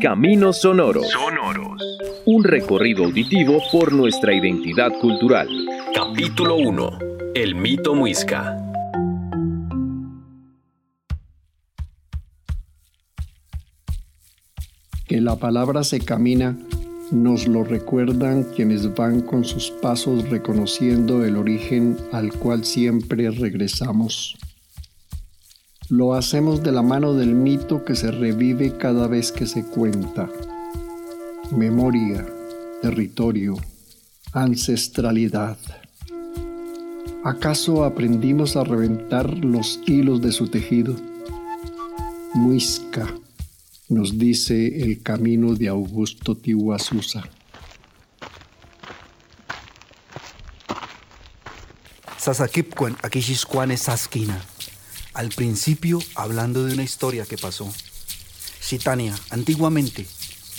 Caminos Sonoros. Sonoros. Un recorrido auditivo por nuestra identidad cultural. Capítulo 1. El mito muisca. Que la palabra se camina nos lo recuerdan quienes van con sus pasos reconociendo el origen al cual siempre regresamos. Lo hacemos de la mano del mito que se revive cada vez que se cuenta. Memoria, territorio, ancestralidad. ¿Acaso aprendimos a reventar los hilos de su tejido? Muisca, nos dice el camino de Augusto Tihuasusa. Sasakipcuan, Akishishkuan Saskina al principio hablando de una historia que pasó. Citania, antiguamente,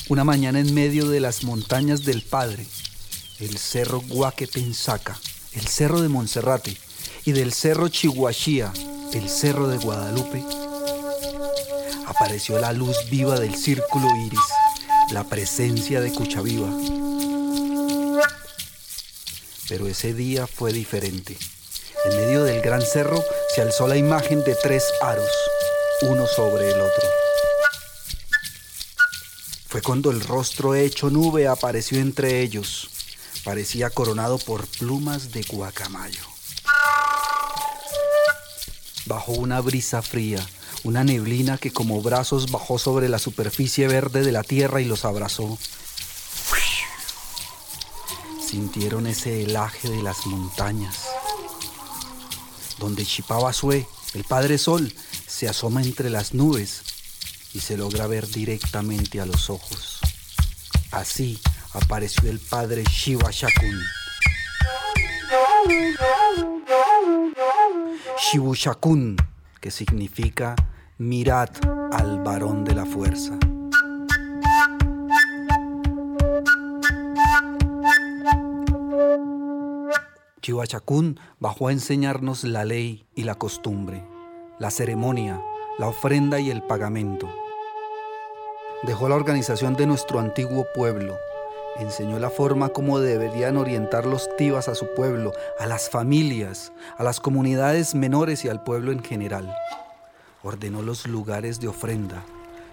una mañana en medio de las montañas del Padre, el cerro Guaquepensaca, el cerro de Monserrate y del cerro Chihuachía, el cerro de Guadalupe, apareció la luz viva del círculo iris, la presencia de Cuchaviva. Pero ese día fue diferente. En medio del gran cerro se alzó la imagen de tres aros, uno sobre el otro. Fue cuando el rostro hecho nube apareció entre ellos. Parecía coronado por plumas de guacamayo. Bajó una brisa fría, una neblina que como brazos bajó sobre la superficie verde de la tierra y los abrazó. Sintieron ese helaje de las montañas donde Chipabasue, el Padre Sol, se asoma entre las nubes y se logra ver directamente a los ojos. Así apareció el Padre Shiva Shakun. Shivu Shakun, que significa mirad al varón de la fuerza. Chihuachacún bajó a enseñarnos la ley y la costumbre, la ceremonia, la ofrenda y el pagamento. Dejó la organización de nuestro antiguo pueblo, enseñó la forma como deberían orientar los tibas a su pueblo, a las familias, a las comunidades menores y al pueblo en general. Ordenó los lugares de ofrenda,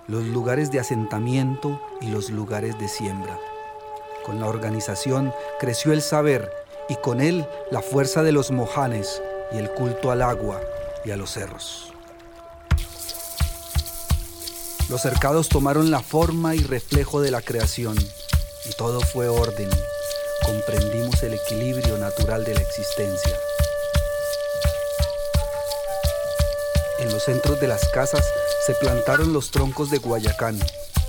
los lugares de asentamiento y los lugares de siembra. Con la organización creció el saber y con él la fuerza de los mojanes y el culto al agua y a los cerros. Los cercados tomaron la forma y reflejo de la creación y todo fue orden. Comprendimos el equilibrio natural de la existencia. En los centros de las casas se plantaron los troncos de Guayacán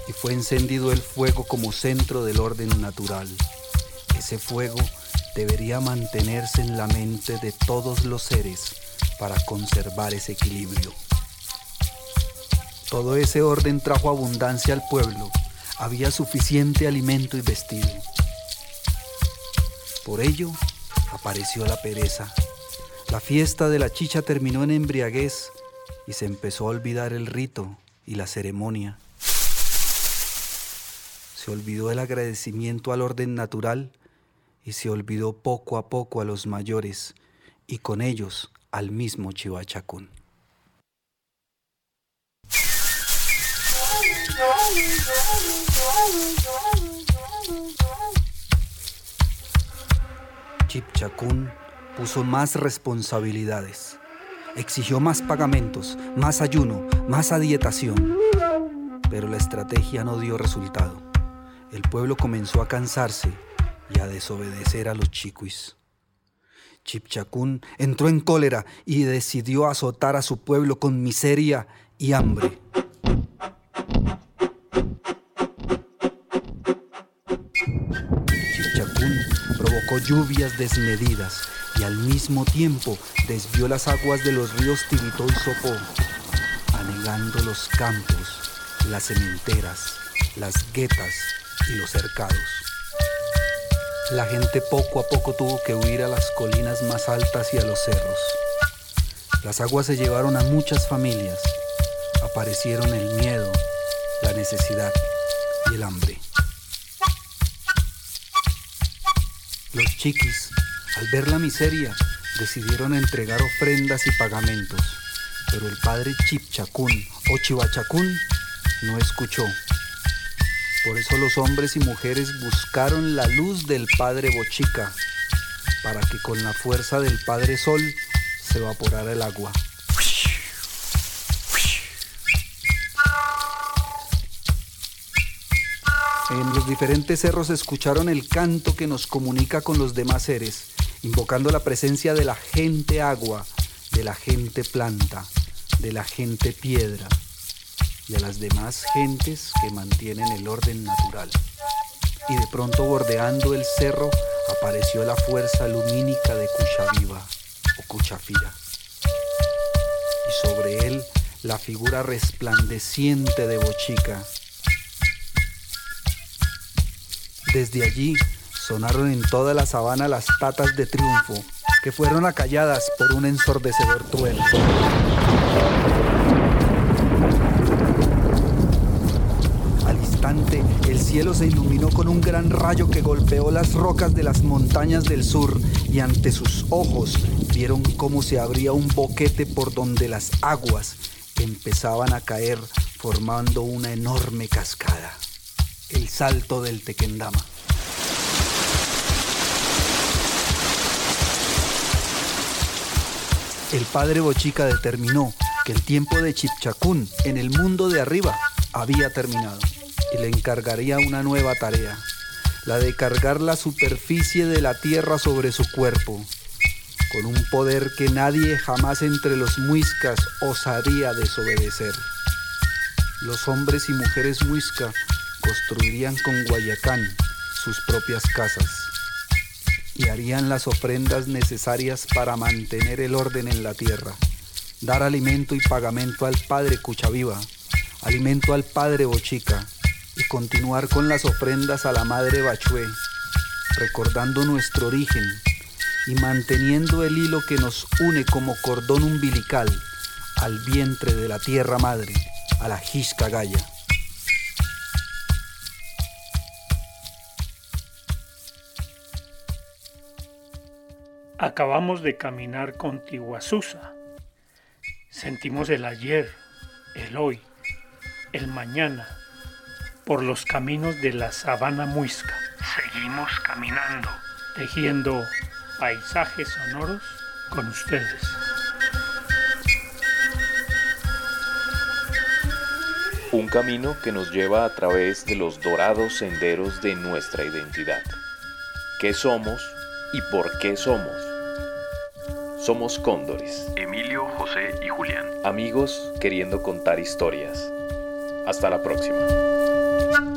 y fue encendido el fuego como centro del orden natural. Ese fuego debería mantenerse en la mente de todos los seres para conservar ese equilibrio. Todo ese orden trajo abundancia al pueblo, había suficiente alimento y vestido. Por ello, apareció la pereza. La fiesta de la chicha terminó en embriaguez y se empezó a olvidar el rito y la ceremonia. Se olvidó el agradecimiento al orden natural y se olvidó poco a poco a los mayores y con ellos al mismo Chivachacún. Chipchacún puso más responsabilidades, exigió más pagamentos, más ayuno, más adietación, pero la estrategia no dio resultado. El pueblo comenzó a cansarse y a desobedecer a los chiquis. Chipchacún entró en cólera y decidió azotar a su pueblo con miseria y hambre. Chipchacún provocó lluvias desmedidas y al mismo tiempo desvió las aguas de los ríos Tibitó y Sopó, anegando los campos, las cementeras, las guetas y los cercados. La gente poco a poco tuvo que huir a las colinas más altas y a los cerros. Las aguas se llevaron a muchas familias. Aparecieron el miedo, la necesidad y el hambre. Los chiquis, al ver la miseria, decidieron entregar ofrendas y pagamentos, pero el padre Chipchacún o Chivachacún no escuchó. Por eso los hombres y mujeres buscaron la luz del padre Bochica, para que con la fuerza del padre Sol se evaporara el agua. En los diferentes cerros escucharon el canto que nos comunica con los demás seres, invocando la presencia de la gente agua, de la gente planta, de la gente piedra y a las demás gentes que mantienen el orden natural. Y de pronto bordeando el cerro apareció la fuerza lumínica de Cuchaviva o Cuchafira. Y sobre él la figura resplandeciente de Bochica Desde allí sonaron en toda la sabana las tatas de triunfo, que fueron acalladas por un ensordecedor trueno. Al el cielo se iluminó con un gran rayo que golpeó las rocas de las montañas del sur y ante sus ojos vieron cómo se abría un boquete por donde las aguas empezaban a caer formando una enorme cascada. El salto del Tequendama. El padre Bochica determinó que el tiempo de Chipchacún en el mundo de arriba había terminado y le encargaría una nueva tarea, la de cargar la superficie de la tierra sobre su cuerpo, con un poder que nadie jamás entre los muiscas osaría desobedecer. Los hombres y mujeres muisca construirían con Guayacán sus propias casas y harían las ofrendas necesarias para mantener el orden en la tierra, dar alimento y pagamento al Padre Cuchaviva, alimento al Padre Bochica continuar con las ofrendas a la Madre Bachué, recordando nuestro origen y manteniendo el hilo que nos une como cordón umbilical al vientre de la tierra madre, a la Jisca Gaya. Acabamos de caminar con Tihuasusa. Sentimos el ayer, el hoy, el mañana, por los caminos de la sabana muisca. Seguimos caminando, tejiendo paisajes sonoros con ustedes. Un camino que nos lleva a través de los dorados senderos de nuestra identidad. ¿Qué somos y por qué somos? Somos cóndores. Emilio, José y Julián. Amigos queriendo contar historias. Hasta la próxima. Thank you.